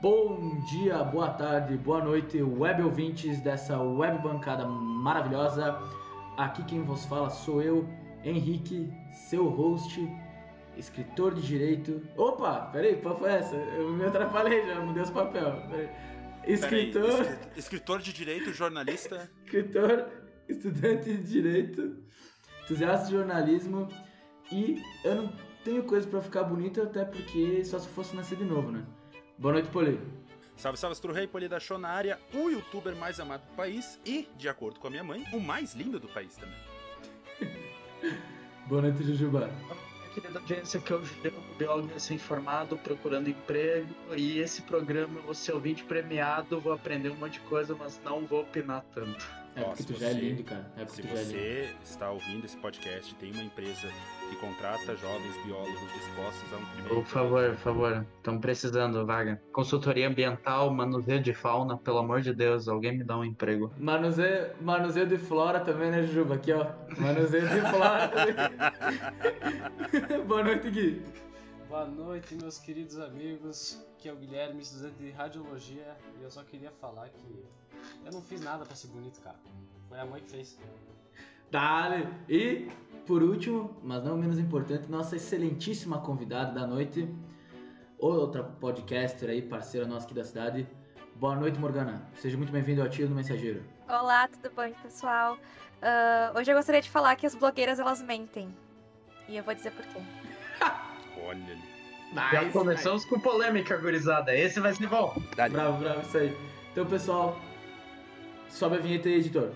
Bom dia, boa tarde, boa noite, web ouvintes dessa web bancada maravilhosa. Aqui quem vos fala sou eu, Henrique, seu host, escritor de direito. Opa, peraí, qual foi essa? Eu me atrapalhei já, mudei os papel. Peraí. Escritor, Peraí, escri- escritor de direito, jornalista. escritor, estudante de direito, entusiasta de jornalismo e eu não tenho coisa pra ficar bonito até porque só se fosse nascer de novo, né? Boa noite, Poli. Salve, salve, Astro Rei, Poli da Show na área, o youtuber mais amado do país e, de acordo com a minha mãe, o mais lindo do país também. Boa noite, Jujuba. Querida audiência, que é o biólogo recém-formado, procurando emprego. E esse programa, eu vou ser ouvinte premiado, vou aprender um monte de coisa, mas não vou opinar tanto. É Ó, porque se tu já é você- lindo, cara. É porque Se tu já é lindo. você está ouvindo esse podcast, tem uma empresa que contrata jovens biólogos dispostos a um primeiro. Por favor, por favor, estamos precisando, vaga. Consultoria ambiental, manuseio de fauna, pelo amor de Deus, alguém me dá um emprego. Manuseio, manuseio de flora também, né, Jujuba? Aqui, ó. Manuseio de flora também. Boa noite, Gui. Boa noite, meus queridos amigos. Aqui é o Guilherme, estudante de radiologia. E eu só queria falar que eu não fiz nada pra ser bonito, cara. Foi a mãe que fez. Dale. E, por último, mas não menos importante, nossa excelentíssima convidada da noite, outra podcaster aí, parceira nossa aqui da cidade. Boa noite, Morgana. Seja muito bem-vindo ao Tiro do Mensageiro. Olá, tudo bom, pessoal? Ah, hoje eu gostaria de falar que as blogueiras elas mentem. E eu vou dizer por quê. Olha ali. Já começamos com polêmica, gurizada. Esse vai ser bom. Dali. Bravo, bravo, isso aí. Então, pessoal, sobe a vinheta aí, editor.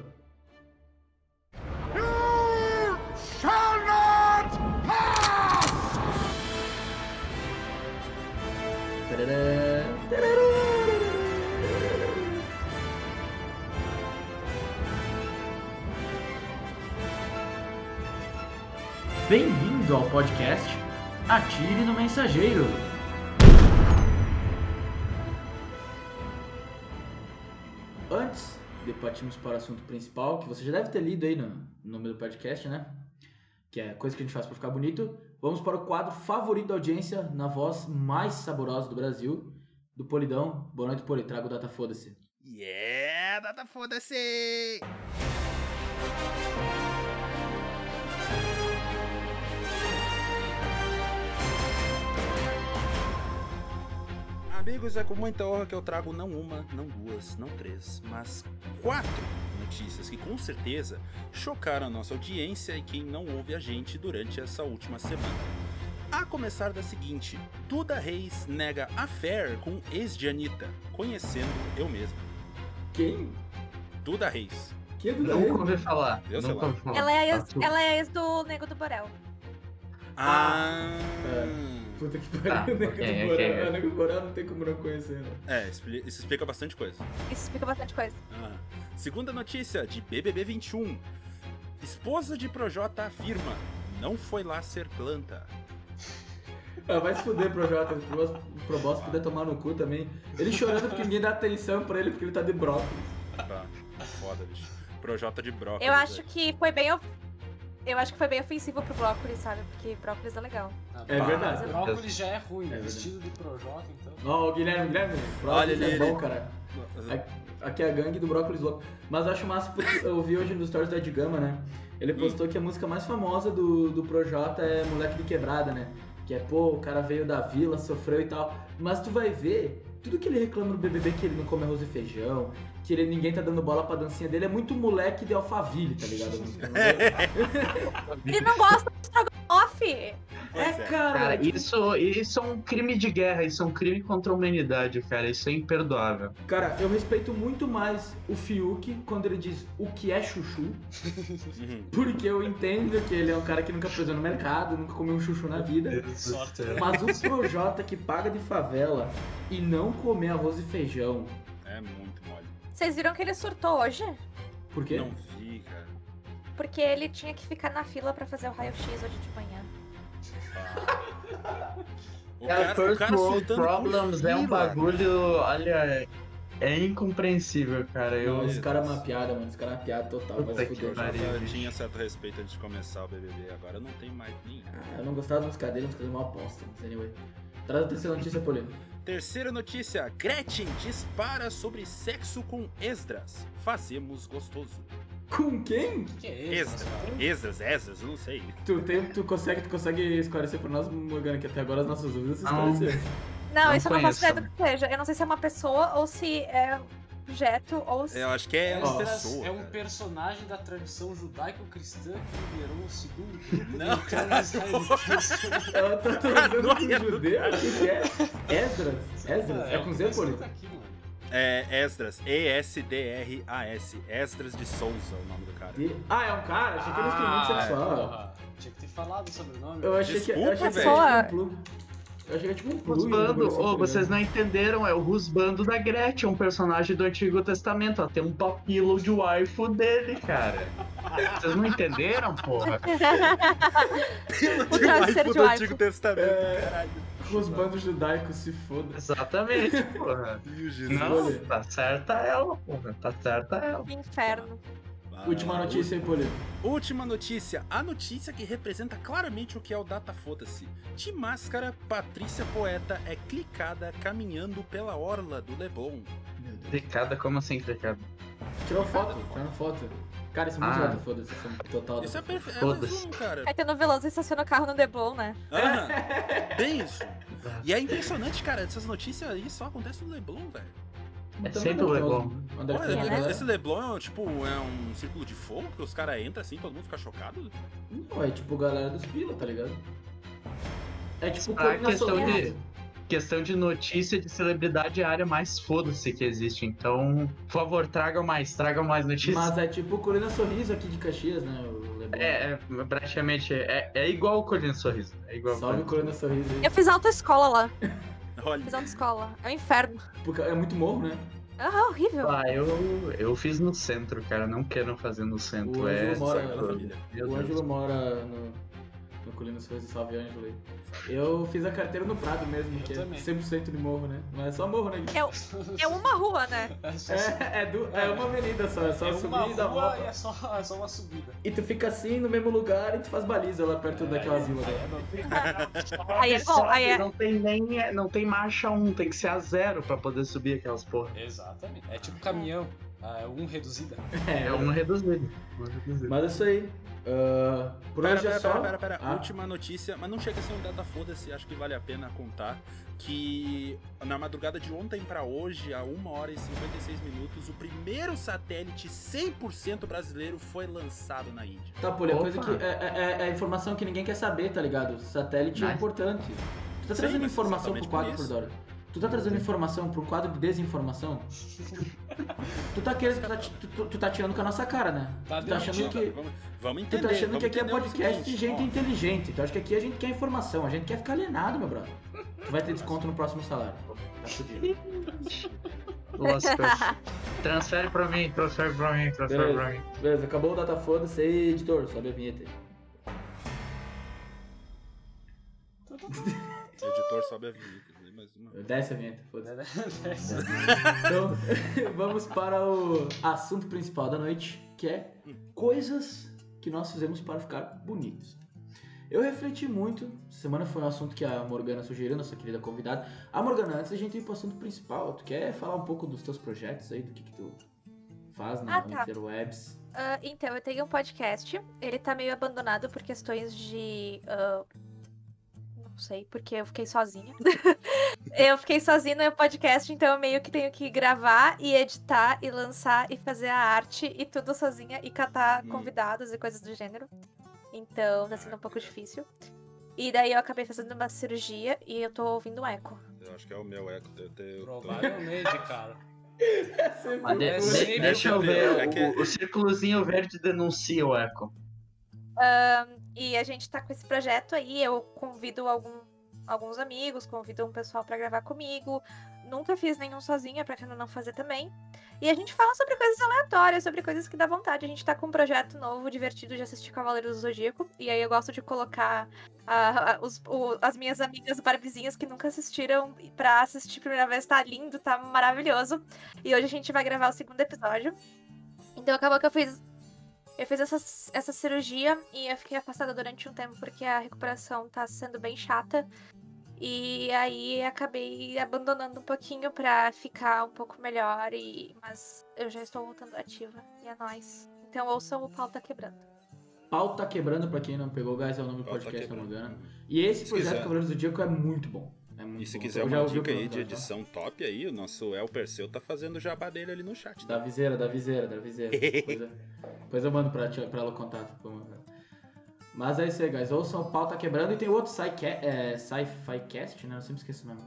Tarará, tarará. Bem-vindo ao podcast Atire no Mensageiro. Antes de partirmos para o assunto principal, que você já deve ter lido aí no, no nome do podcast, né? Que é coisa que a gente faz para ficar bonito. Vamos para o quadro favorito da audiência, na voz mais saborosa do Brasil, do Polidão. Boa noite, Poli. Traga o Data Foda-se. Yeah, data foda-se! Amigos, é com muita honra que eu trago não uma, não duas, não três, mas quatro notícias que com certeza chocaram a nossa audiência e quem não ouve a gente durante essa última semana. A começar da seguinte: Duda Reis nega affair com ex de Anitta, conhecendo eu mesmo. Quem? Duda Reis. Quem é do Nunca ouvi falar. Eu sei lá. ouvi falar. Ela é, ex, Tá, ela é ex do Nego do Borel. Ah, Puta que Tá, pariu, Nego ok, do ok. Borel. O Nego do Borel não tem como não conhecer, né? É, isso explica bastante coisa. Isso explica bastante coisa. Ah. Segunda notícia de BBB 21. Esposa de Projota afirma: não foi lá ser planta. Ah, vai se fuder, Projota. O Pro- o Probosta poder tomar no cu também. Ele chorando porque ninguém dá atenção pra ele porque ele tá de brócolis. Tá, foda, bicho. Projota de brócolis. Eu acho velho. que foi bem. Eu acho que foi bem ofensivo pro brócolis, sabe? Porque brócolis é legal. Ah, É mas verdade. o Brócolis já é ruim, É vestido de Projota, então. Ó, o Guilherme, Guilherme. Olha Brócolis ali, é bom, cara. Aqui é a gangue do brócolis louco. Mas eu acho massa porque eu vi hoje nos stories do Ed Gama, né? Ele postou que a música mais famosa do, do Projota é Moleque de Quebrada, né? Que é, pô, o cara veio da vila, sofreu e tal. Mas tu vai ver, tudo que ele reclama no BBB que ele não come arroz e feijão, que ele, ninguém tá dando bola pra dancinha dele, é muito moleque de Alphaville, tá ligado? Ele não gosta de É, é. cara. Cara, isso, isso é um crime de guerra, isso é um crime contra a humanidade, cara. Isso é imperdoável. Cara, eu respeito muito mais o Fiuk quando ele diz o que é chuchu, Uhum. porque eu entendo que ele é um cara que nunca pisou no mercado, nunca comeu um chuchu na vida. Sorte. Mas o Projota que paga de favela e não comer arroz e feijão, É muito mole. Vocês viram que ele surtou hoje? por quê? Não vi, cara. Porque ele tinha que ficar na fila pra fazer o raio-x hoje de manhã. O Cara, first world surtando por problems é um bagulho, olha, é incompreensível, cara. Eu, Não, esse cara é uma piada, mano. Esse cara é uma piada total. Puta que. Eu tinha certo respeito antes de começar o BBB, agora não tem mais nem. Ah, eu não gostava das músicas dele, as músicas mal aposta, mas anyway. Traz a terceira notícia, Polino. Terceira notícia: Gretchen dispara sobre sexo com Esdras. Fazemos gostoso. Com quem? Que é? Esdras, Esdras, Esdras, não sei. Tu, tem, tu, consegue, tu consegue esclarecer pra nós, Morgana, que até agora as nossas dúvidas se Não. esclareceram. Não, Não isso eu não faço ideia do que seja. Eu não sei se é uma pessoa ou se é objeto ou se. Eu acho que é uma Ó. pessoa. É um personagem da tradição judaico-cristã que liderou o segundo grupo Não, de cara, israelitas. Ela tá trazendo não, com é do judeu? O que é? Esdras? Esdras? É o com que Z, tá É Esdras, E-S-D-R-A-S. Esdras de Souza é o nome do cara. De- Ah, é um cara? Achei que era um Ah, sexual. porra. Tinha que ter falado o sobrenome. Eu achei que, eu Desculpa, achei que velho. era tipo um. Eu achei que era tipo um plug. Rusbando, assim, ô, tá vocês não entenderam, é o Rusbando da Gretchen, um personagem do Antigo Testamento. Ela tem um papilo de waifu dele, cara. Vocês não entenderam, porra? O travesseiro de do waifu. Antigo Testamento, É. caralho. Os bandos judaicos se fodam. Exatamente, porra. Não, tá certa ela, porra. Tá certa ela. Que inferno. Ah, Última notícia aí, Polino. Última notícia. A notícia que representa claramente o que é o Data Foda-se. De máscara, Patrícia Poeta é clicada caminhando pela orla do Leblon. Clicada, como assim clicada? Tirou foto, tirou foto. Cara, isso é muito Ah. ah. foda-se, isso é total. Isso é foda. perfeito. É mais um, cara. Caetano Veloso estaciona o carro no Deblon, né? Aham. Bem isso. E é impressionante, cara. Essas notícias aí só acontecem no Leblon, velho. É Então, sempre o é Leblon. Onde é Olha, né? esse Leblon é tipo é um círculo de fogo que os caras entram assim, todo mundo fica chocado. Não, é tipo galera dos pila, tá ligado? É tipo Ah, Colina questão de, questão de notícia de celebridade é a área mais foda-se que existe. Então, por favor, tragam mais, tragam mais notícias. Mas é tipo Colina Sorriso aqui de Caxias, né? O. É, é, praticamente, é, é igual o Colina Sorriso. É igual o Salve Colina Colina Sorriso aí. Eu fiz autoescola lá. Olha. Fiz autoescola. É um inferno. Porque é muito morro, né? Ah, horrível. Ah, eu, eu fiz no centro, cara. Não quero fazer no centro. O é, Ângelo mora- o Deus. Ângelo mora no, no Colina Sorriso, salve Ângelo aí. Eu fiz a carteira no Prado mesmo, Eu que também. é 100% de morro, né? Não é só morro, né? É uma rua, né? É, É, é, du- é uma avenida só, é só é subir uma e rua volta. e é só, é só uma subida. E tu fica assim no mesmo lugar e tu faz baliza lá perto daquela Aí- vila. aí né? é. Aí é bom, aí é- Não tem nem não tem marcha 1, tem que ser a zero pra poder subir aquelas porra. Exatamente. É tipo caminhão. Ah, é um reduzida. É um reduzido. Um reduzido. Mas é isso aí. Ah, por Pera, hoje é pera, só. pera, pera, pera. Ah. Última notícia, mas não chega a ser um data foda-se, acho que vale a pena contar. Que na madrugada de ontem pra hoje, a 1 hora e 56 minutos, o primeiro satélite 100% brasileiro foi lançado na Índia. Tá, Poli, é coisa que. É, é- é informação que ninguém quer saber, tá ligado? Satélite é Nice. importante. Tu tá Sim, trazendo mas informação pro quadro, por por. Dora? Tu tá trazendo informação pro quadro de desinformação? tu tá querendo. Tu tá, tu, tu- tu tá tirando com a nossa cara, né? Tá tu tá achando que. Vamos, vamos Tu entender. tá achando que aqui é podcast de gente inteligente. Tu acha que aqui a gente quer informação, a gente quer ficar alienado, meu brother. Tu vai ter desconto no próximo salário. Tá fudido. Lasca. transfere pra mim, transfere pra mim, transfere pra mim. Beleza, acabou o data foda-se aí, editor, sobe a vinheta aí. Editor sobe a vinheta. Mais uma. Desce a vinheta, foda-se. Então, vamos para o assunto principal da noite, que é coisas que nós fizemos para ficar bonitos. Eu refleti muito, semana foi um assunto que a Morgana sugeriu, nossa querida convidada. A Morgana, antes da gente ir pro assunto principal, tu quer falar um pouco dos teus projetos aí, do que, que tu faz na Ah, tá. interwebs? Ah, então, eu tenho um podcast. Ele tá meio abandonado por questões de. não sei, porque eu fiquei sozinha. eu fiquei sozinha no meu podcast, então eu meio que tenho que gravar e editar e lançar e fazer a arte e tudo sozinha e catar Hum. convidados e coisas do gênero. Então tá sendo um pouco difícil. E daí eu acabei fazendo uma cirurgia e eu tô ouvindo um eco. Eu acho que é o meu eco. Eu te- eu tô- Provavelmente, cara. É deixa eu o ver, é o, que- o círculozinho verde denuncia o eco. E a gente tá com esse projeto aí, eu convido algum- alguns amigos, convido um pessoal pra gravar comigo. Nunca fiz nenhum sozinha, pretendo não fazer também. E a gente fala sobre coisas aleatórias, sobre coisas que dá vontade. A gente tá com um projeto novo, divertido de assistir Cavaleiros do Zodíaco. E aí eu gosto de colocar a- os- o- as minhas amigas barbizinhas que nunca assistiram pra assistir primeira vez. Tá lindo, tá maravilhoso. E hoje a gente vai gravar o segundo episódio. Então acabou que eu fiz eu fiz essa, essa cirurgia e eu fiquei afastada durante um tempo porque a recuperação tá sendo bem chata. E aí acabei abandonando um pouquinho pra ficar um pouco melhor, e... mas eu já estou voltando ativa. E é nóis. Então ouçam o pau tá quebrando. Pau tá quebrando, pra quem não pegou, guys, é o nome do Tá podcast, se não me Quebrando. engano. E esse Se projeto quiser. Cavaleiros do Zodíaco é muito bom. É muito E se bom. quiser Eu já uma ouvi o dica aí de tá? edição top aí, o nosso El Perseu tá fazendo o jabá dele ali no chat. Da Tá? viseira, da viseira, da viseira. depois, eu, mando pra, ti- pra ela o contato. Mas é isso aí, guys. Ouçam o pau tá quebrando e tem outro Sci-Fi é, Sci-Fi Cast, né? Eu sempre esqueço o nome.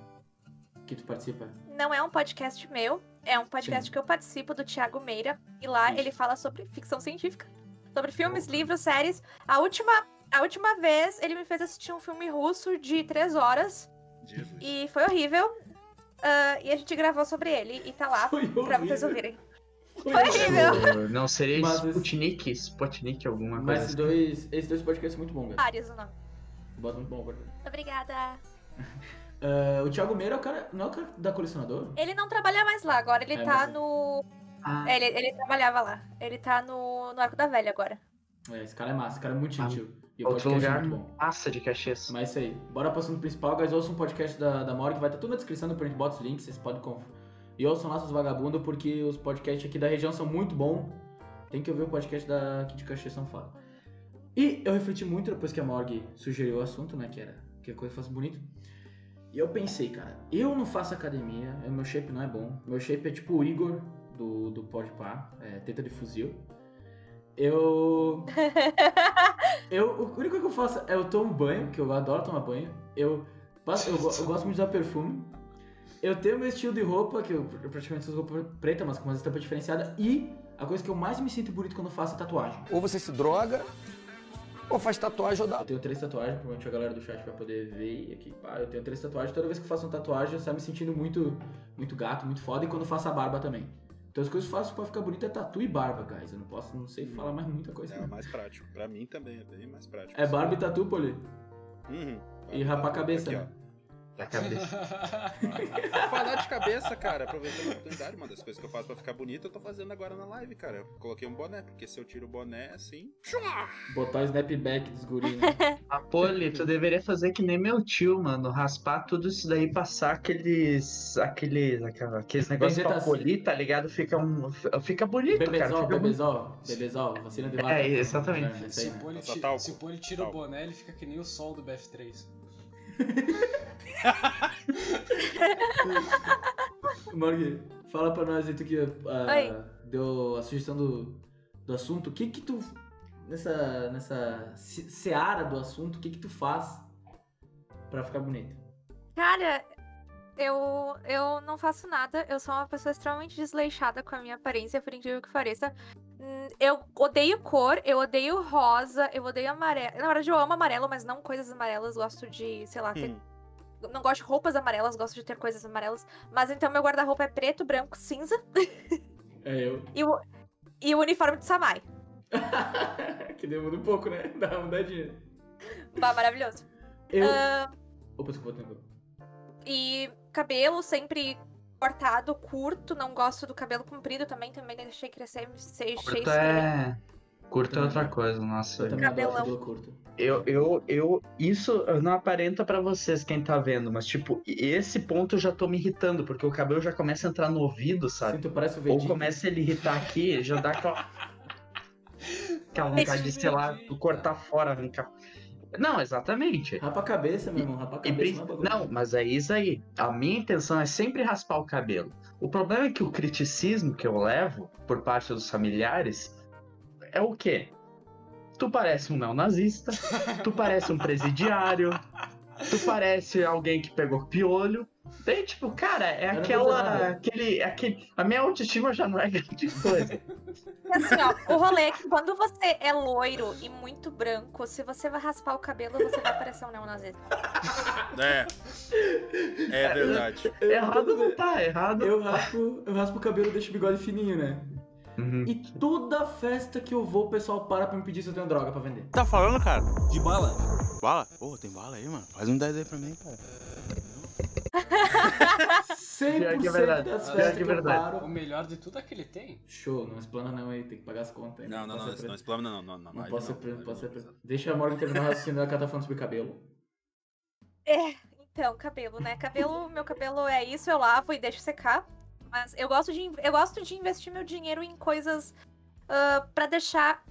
Que tu participa. Não é um podcast meu, é um podcast Sim. que eu participo do Thiago Meira. E lá Isso. ele fala sobre ficção científica. Sobre filmes, livros, séries. A última, a última vez ele me fez assistir um filme russo de três horas. Jesus. E foi horrível. Ah, e a gente gravou sobre ele e tá lá Foi pra vocês ouvirem. Foi Foi horrível. Não seria Mas esse- Sputnik? Sputnik, alguma Mas coisa esses assim. dois, esses dois podcasts são muito bons, guys. Vários o nome. Bota muito bom, guarda. Obrigada. Ah, o Thiago Meira é o cara. Não é o cara da colecionador? Ele não trabalha mais lá, agora ele É, tá mas- no. Ah, é, Ele, ele trabalhava lá. Ele tá no, no Arco da Velha agora. É, esse cara é massa, esse cara é muito Ah, gentil. E o outro podcast lugar, é muito bom. massa de Caxias. Mas é isso aí. Bora pro assunto principal, guys. Ouçam um podcast da, da Mauri que vai estar tudo na descrição, a gente bota os links, vocês podem conf... E ouçam lá seus vagabundos, porque os podcasts aqui da região são muito bons. Tem que ouvir o podcast da, aqui de Caxias São Paulo. E eu refleti muito depois que a Morg sugeriu o assunto, né? Que era que a coisa fosse bonito. E eu pensei, cara, eu não faço academia, o meu shape não é bom. Meu shape é tipo o Igor do, do Podpah, é teta de fuzil. Eu. Eu, única coisa que eu faço é eu tomo banho, que eu adoro tomar banho. Eu, eu, eu gosto muito de usar perfume. Eu tenho meu estilo de roupa, que eu, eu praticamente uso roupa preta, mas com uma estampa diferenciada. E a coisa que eu mais me sinto bonito quando faço é tatuagem. Ou você se droga, ou faz tatuagem ou dá. Eu tenho três tatuagens, provavelmente a galera do chat vai poder ver e aqui. Pá, eu tenho três tatuagens. Toda vez que eu faço uma tatuagem, eu saio me sentindo muito, muito gato, muito foda. E quando eu faço a barba também. Então as coisas que eu faço pra ficar bonito é tatu e barba, guys. Eu não posso, não sei falar mais muita coisa. É o não. mais prático. Pra mim também é bem mais prático. É barba e tatu, Poli. Uhum. E rapar a cabeça, Aqui, né? Da cabeça. Falar de cabeça, cara, aproveitando a oportunidade, uma das coisas que eu faço pra ficar bonito, eu tô fazendo agora na live, cara. Eu coloquei um boné, porque se eu tiro o boné assim. Botar o snapback dos guris, né? A Poli, tu deveria fazer que nem meu tio, mano. Raspar tudo isso daí, passar aqueles. aqueles. aqueles negócios pra polir, tá ligado? Fica, um, fica bonito, cara. Bebezol, bonito. bebezol, bebezol, vacina de vaca. É, exatamente. É, aí, Se o né? Poli talco. se o Poli tira o Talco. boné, ele fica que nem o sol do BF3. Morgan, fala pra nós aí, tu que ah, Oi. deu a sugestão do, do assunto. O que que tu, nessa, nessa se- seara do assunto, o que que tu faz pra ficar bonito? Cara, eu, eu não faço nada. Eu sou uma pessoa extremamente desleixada com a minha aparência, por incrível que pareça. Hum, Eu odeio cor, eu odeio rosa, eu odeio amarelo. Na verdade, eu amo amarelo, mas não coisas amarelas. Gosto de, sei lá, ter Hum. não gosto de roupas amarelas, gosto de ter coisas amarelas. Mas então meu guarda-roupa é preto, branco, cinza É eu. e o, e o uniforme de Samai. que demora um pouco, né? Dá uma mudadinha. Bah, maravilhoso. Eu. Ah, Opa, desculpa, tempo. e cabelo sempre cortado, curto. Não gosto do cabelo comprido também. Também deixei crescer, sei, Curto é. Curto é outra coisa, nossa. Eu também Cabelão. cabelo curto. Eu, eu, eu, isso não aparenta pra vocês quem tá vendo, mas tipo, esse ponto eu já tô me irritando, porque o cabelo já começa a entrar no ouvido, sabe? Sinto, parece o Ou começa a ele irritar aqui, já dá aquela. aquela vontade de, sei lá, cortar fora, arrancar. Não, exatamente. Rapa a cabeça, meu irmão. Rapa a E cabeça. não é. Não, mas é isso aí. A minha intenção é sempre raspar o cabelo. O problema é que o criticismo que eu levo por parte dos familiares é o quê? Tu parece um neonazista, tu parece um presidiário, tu parece alguém que pegou piolho. Daí, tipo, cara, é Eu aquela. Aquele, aquele. A minha autoestima já não é grande coisa. Assim, ó, o rolê é que quando você é loiro e muito branco, se você vai raspar o cabelo, você vai parecer um neonazista. É. É verdade. Eu- Errado não tá, errado. Eu raspo, eu raspo o cabelo e deixo o bigode fininho, né? Uhum. E toda festa que eu vou, o pessoal para pra me pedir se eu tenho droga pra vender. Tá falando, cara? De bala? Bala? Pô, tem bala aí, mano. Faz um 10 aí pra mim, cara. 100% Pior que é verdade. das Pior festas que é eu verdade. paro... O melhor de tudo é que ele tem. Show, não explana não aí, tem que pagar as contas. aí, Não, não, posso não, ser não, não, preso. explana, não, não, não. Não posso ser não, preso, live posso ser não. preso. Deixa a Morgan terminar o raciocínio dela que ela tá falando sobre cabelo. É, Então, cabelo, né? Cabelo, meu cabelo é isso, eu lavo e deixo secar. Mas eu gosto de, eu gosto de investir meu dinheiro em coisas uh, para deixar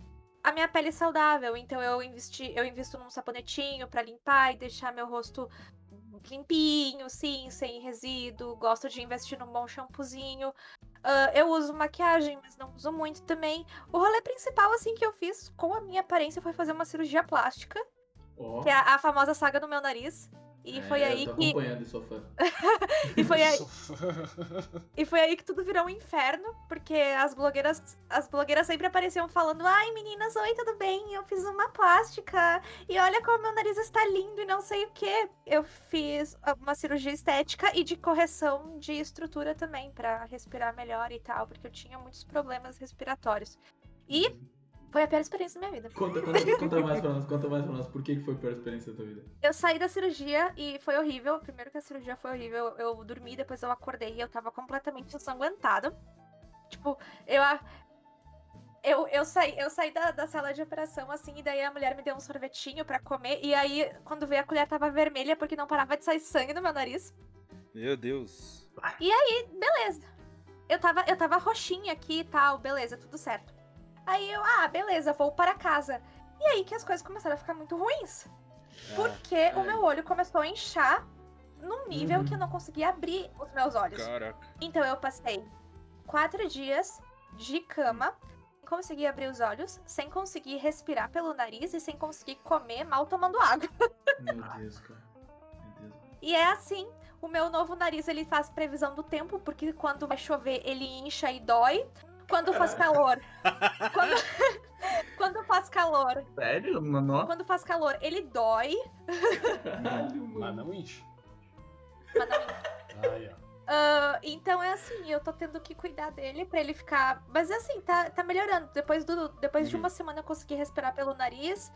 a minha pele saudável. Então eu investi, eu invisto num sabonetinho para limpar e deixar meu rosto limpinho, sim, sem resíduo. Gosto de investir num bom shampoozinho. Uh, eu uso maquiagem, mas não uso muito também. O rolê principal, assim, que eu fiz com a minha aparência foi fazer uma cirurgia plástica. Ó, Que é a, a famosa saga do meu nariz. E é, foi aí eu tô que. acompanhando, sou fã. E foi aí. E foi aí que tudo virou um inferno, porque as blogueiras, as blogueiras sempre apareciam falando: "Ai, meninas, oi, tudo bem? Eu fiz uma plástica e olha como meu nariz está lindo e não sei o quê". Eu fiz uma cirurgia estética e de correção de estrutura também pra respirar melhor e tal, porque eu tinha muitos problemas respiratórios. E foi a pior experiência da minha vida. Conta, conta, conta mais pra nós, conta mais pra nós. Por que que foi a pior experiência da tua vida? Eu saí da cirurgia e foi horrível. Primeiro que a cirurgia foi horrível, eu dormi, depois eu acordei e eu tava completamente ensanguentada. Tipo, eu. a- Eu, eu saí, eu saí da, da sala de operação, assim, e daí a mulher me deu um sorvetinho pra comer. E aí, quando veio a colher, tava vermelha porque não parava de sair sangue no meu nariz. Meu Deus. Beleza. Eu tava, eu tava roxinha aqui e tal, beleza, tudo certo. Aí eu, ah, beleza, vou para casa. E aí que as coisas começaram a ficar muito ruins. Porque o meu olho começou a inchar num nível Uhum. que eu não conseguia abrir os meus olhos. Caraca. Então eu passei quatro dias de cama, sem conseguir abrir os olhos, sem conseguir respirar pelo nariz e sem conseguir comer mal tomando água. Meu Deus, cara. Meu Deus. E é assim, o meu novo nariz ele faz previsão do tempo, porque quando vai chover ele incha e dói. Quando faz calor. quando... quando faz calor. Sério, mano? Quando faz calor, ele dói. Caralho, Mas mano. não enche. Mas não incha. Aí, ó. Ah, então é assim, eu tô tendo que cuidar dele pra ele ficar. Mas é assim, tá, tá melhorando. Depois, do, depois de Uhum. uma semana eu consegui respirar pelo nariz.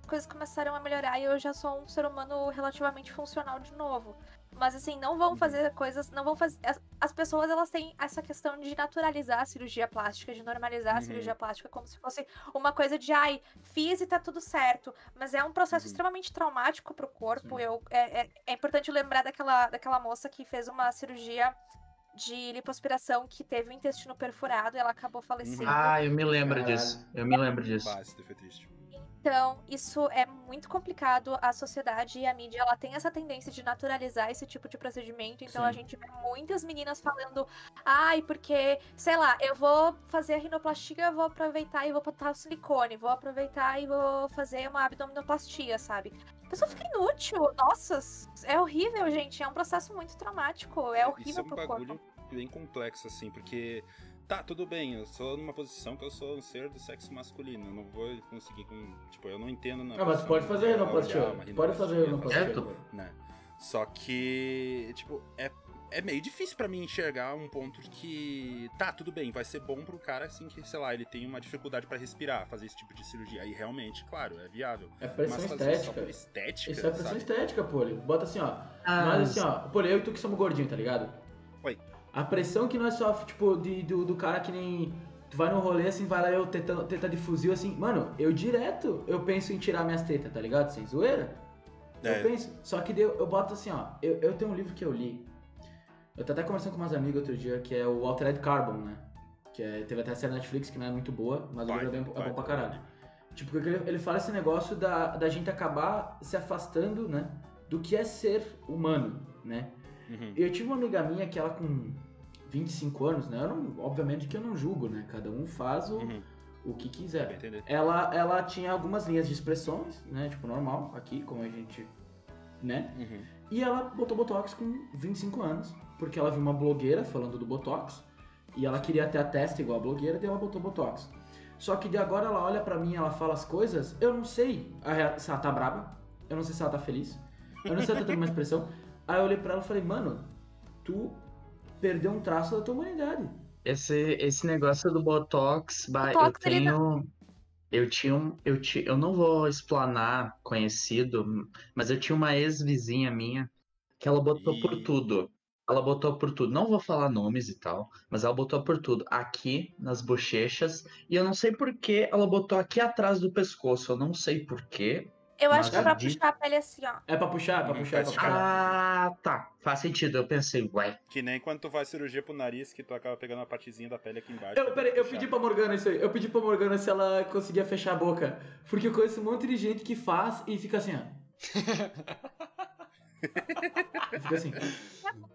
As coisas começaram a melhorar e eu já sou um ser humano relativamente funcional de novo. Mas assim, não vão fazer coisas. Não vão fazer. As, as pessoas elas têm essa questão de naturalizar a cirurgia plástica, de normalizar a Uhum. cirurgia plástica como se fosse uma coisa de ai, fiz e tá tudo certo. Mas é um processo Uhum. extremamente traumático pro corpo. Sim. Eu, é, é, é importante lembrar daquela, daquela moça que fez uma cirurgia de lipoaspiração que teve o intestino perfurado e ela acabou falecendo. Ah, eu me lembro Caralho. disso. Eu me lembro disso. Foi triste. Então, isso é muito complicado. A sociedade e a mídia, ela tem essa tendência de naturalizar esse tipo de procedimento. Então, Sim. a gente vê muitas meninas falando, ai, porque, sei lá, eu vou fazer a rinoplastia, eu vou aproveitar e vou botar o silicone, vou aproveitar e vou fazer uma abdominoplastia, sabe? A pessoa fica inútil. Nossa, é horrível, gente. É um processo muito traumático. É Isso é horrível um pro bagulho corpo. bem complexo, assim, porque. Tá, tudo bem, eu sou numa posição que eu sou um ser do sexo masculino. Eu não vou conseguir com. Tipo, eu não entendo na Ah, mas pode fazer Tu pode fazer cara. né? Só que, tipo, é, é meio difícil pra mim enxergar um ponto que, tá, tudo bem, vai ser bom pro cara, assim, que, sei lá, ele tem uma dificuldade pra respirar, fazer esse tipo de cirurgia. Aí, realmente, claro, é viável. É pressão Mas fazer só estética. por estética, Isso é pressão sabe? estética, Poli. Bota assim, ó. Ah, Mas assim, ó, Poli, eu e tu que somos gordinhos, tá ligado? A pressão que nós sofre, tipo, de, do, do cara que nem. Tu vai no rolê assim, vai lá eu teta, teta de fuzil assim. Mano, eu direto eu penso em tirar minhas tetas, tá ligado? Sem zoeira. É. Eu penso. Só que eu, eu boto assim, ó. Eu, eu tenho um livro que eu li. Eu tô até conversando com umas amigas outro dia, que é o Altered Carbon, né? Que é, teve até a série Netflix que não é muito boa, mas o livro é, bem, é bom pra vai. caralho. Tipo, ele, ele fala esse negócio da, da gente acabar se afastando, né? Do que é ser humano, né? Uhum. Eu tive uma amiga minha que ela com 25 anos, né? Eu não, obviamente que eu não julgo, né? Cada um faz o, Uhum. o que quiser. Ela, ela tinha algumas linhas de expressões, né? Tipo, normal, aqui, como a gente, né? Uhum. E ela botou Botox com 25 anos, porque ela viu uma blogueira falando do Botox, e ela queria ter a testa igual a blogueira, daí ela botou Botox. Só que de agora ela olha pra mim, ela fala as coisas, eu não sei se ela tá braba, eu não sei se ela tá feliz, eu não sei se ela tá tendo uma expressão. Aí eu olhei pra ela e falei, mano, tu perdeu um traço da tua humanidade. Esse, esse negócio do Botox, bah, eu Botox, ele tenho. Eu tinha um. Eu, ti, eu não vou explanar conhecido, mas eu tinha uma ex-vizinha minha que ela botou por Ih. tudo. Ela botou por tudo. Não vou falar nomes e tal, mas ela botou por tudo. Aqui, nas bochechas. E eu não sei por que ela botou aqui atrás do pescoço. Eu não sei por quê. Eu Mas acho que é pra de- puxar a pele assim, ó. É pra puxar, é pra puxar, é pra puxar. Ah, tá. Faz sentido. Eu pensei, ué. Que nem quando tu faz cirurgia pro nariz, que tu acaba pegando uma partezinha da pele aqui embaixo. Eu, peraí, eu pedi pra Morgana isso aí. Eu pedi pra Morgana se ela conseguia fechar a boca. Porque eu conheço um monte de gente que faz e fica assim, ó. fica assim.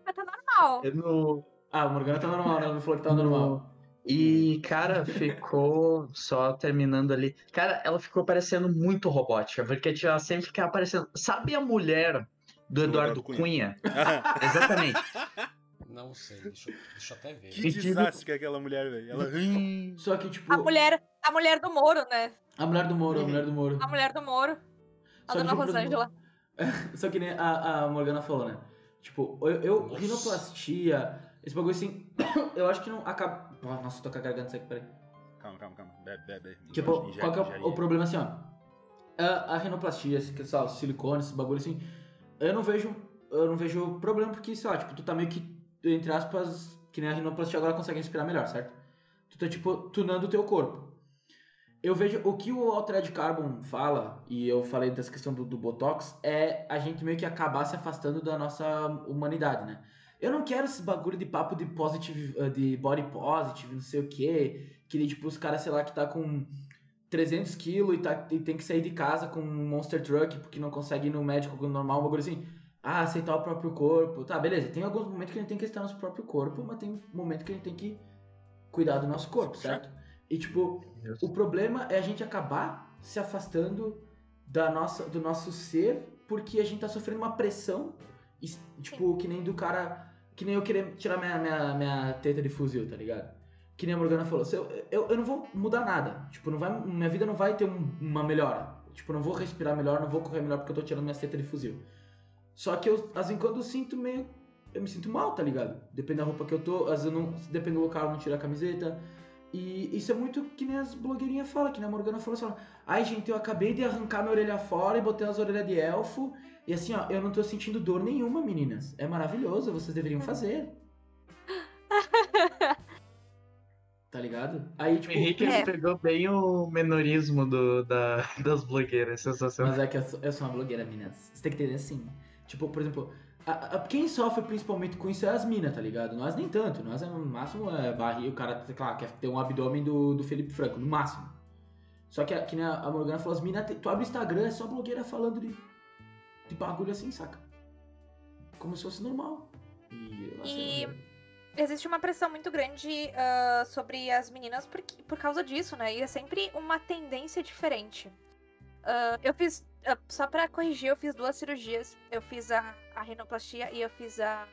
Mas tá normal. No... Ah, a Morgana tá normal, né? Ela não falou que tá normal. E, cara, ficou só terminando ali. Cara, ela ficou parecendo muito robótica, porque tipo, ela sempre ficava parecendo. Sabe a mulher do Eduardo Eduardo Cunha. Cunha? Exatamente. Não sei, deixa, eu- deixa eu até ver. que desastre que é aquela mulher, velho. Ela. Hum. Só que, tipo. A mulher, a mulher do Moro, né? A mulher do Moro, a mulher do Moro. A mulher do Moro. A Só que, dona tipo, Rosângela. Só que nem a, a Morgana falou, né? Tipo, eu, eu rinoplastia, esse bagulho assim, eu acho que não acaba. Nossa, tô com a garganta seca, peraí. Calma, calma, calma. Bebe, bebe. Tipo, Ingere, qual que é ingere. o, problema assim, ó? A, a rinoplastia, esse, sei lá, silicone, esse bagulho assim, eu não vejo. Eu não vejo problema porque, sei lá, tipo, tu tá meio que, entre aspas, que nem a rinoplastia agora consegue respirar melhor, certo? Tu tá, tipo, tunando o teu corpo. Eu vejo o que o Altered Carbon fala, e eu falei dessa questão do, do Botox, é a gente meio que acabar se afastando da nossa humanidade, né? Eu não quero esse bagulho de papo de positive, eh, de body positive, não sei o quê. Que tipo, os caras, sei lá, que tá com 300 quilos e, tá, e tem que sair de casa com um monster truck porque não consegue ir no médico normal, um bagulho assim. Ah, aceitar o próprio corpo. Tá, beleza. Tem alguns momentos que a gente tem que aceitar nosso próprio corpo, mas tem momentos que a gente tem que cuidar do nosso corpo, certo? E, tipo, o problema é a gente acabar se afastando da nossa, do nosso ser porque a gente tá sofrendo uma pressão, tipo, que nem do cara. Que nem eu querer tirar minha, minha, minha teta de fuzil, tá ligado? Que nem a Morgana falou, eu, eu, eu não vou mudar nada. Tipo, não vai, minha vida não vai ter um- uma melhora. Tipo, não vou respirar melhor, não vou correr melhor porque eu tô tirando minha teta de fuzil. Só que eu, às vezes, quando eu sinto meio. Eu me sinto mal, tá ligado? Depende da roupa que eu tô, às vezes não. Depende do local, eu não tiro a camiseta. E isso é muito que nem as blogueirinhas falam, que nem a Morgana falou assim, ai gente, eu acabei de arrancar minha orelha fora e botei as orelhas de elfo. E assim, ó, eu não tô sentindo dor nenhuma, meninas. É maravilhoso, vocês deveriam fazer. tá ligado? Aí, O tipo. Henrique É. pegou bem o menorismo do, da, das blogueiras, sensacional. Mas é que eu sou, eu sou uma blogueira, meninas. Você tem que entender assim. Tipo, por exemplo, a- a- quem sofre principalmente com isso é as minas, tá ligado? Nós nem tanto. Nós é no máximo é barriga, o cara, sei lá, quer ter um abdômen do, do Felipe Franco, no máximo. Só que, a- que nem a a Morgana falou, as minas, tu abre o Instagram, é só blogueira falando de, de bagulho assim, saca? Como se fosse normal. E, E- achei- Existe uma pressão muito grande ah, sobre as meninas por, por causa disso, né? E é sempre uma tendência diferente. Ah, eu fiz. ah, só pra corrigir, eu fiz duas cirurgias. Eu fiz a, a rinoplastia e eu fiz a.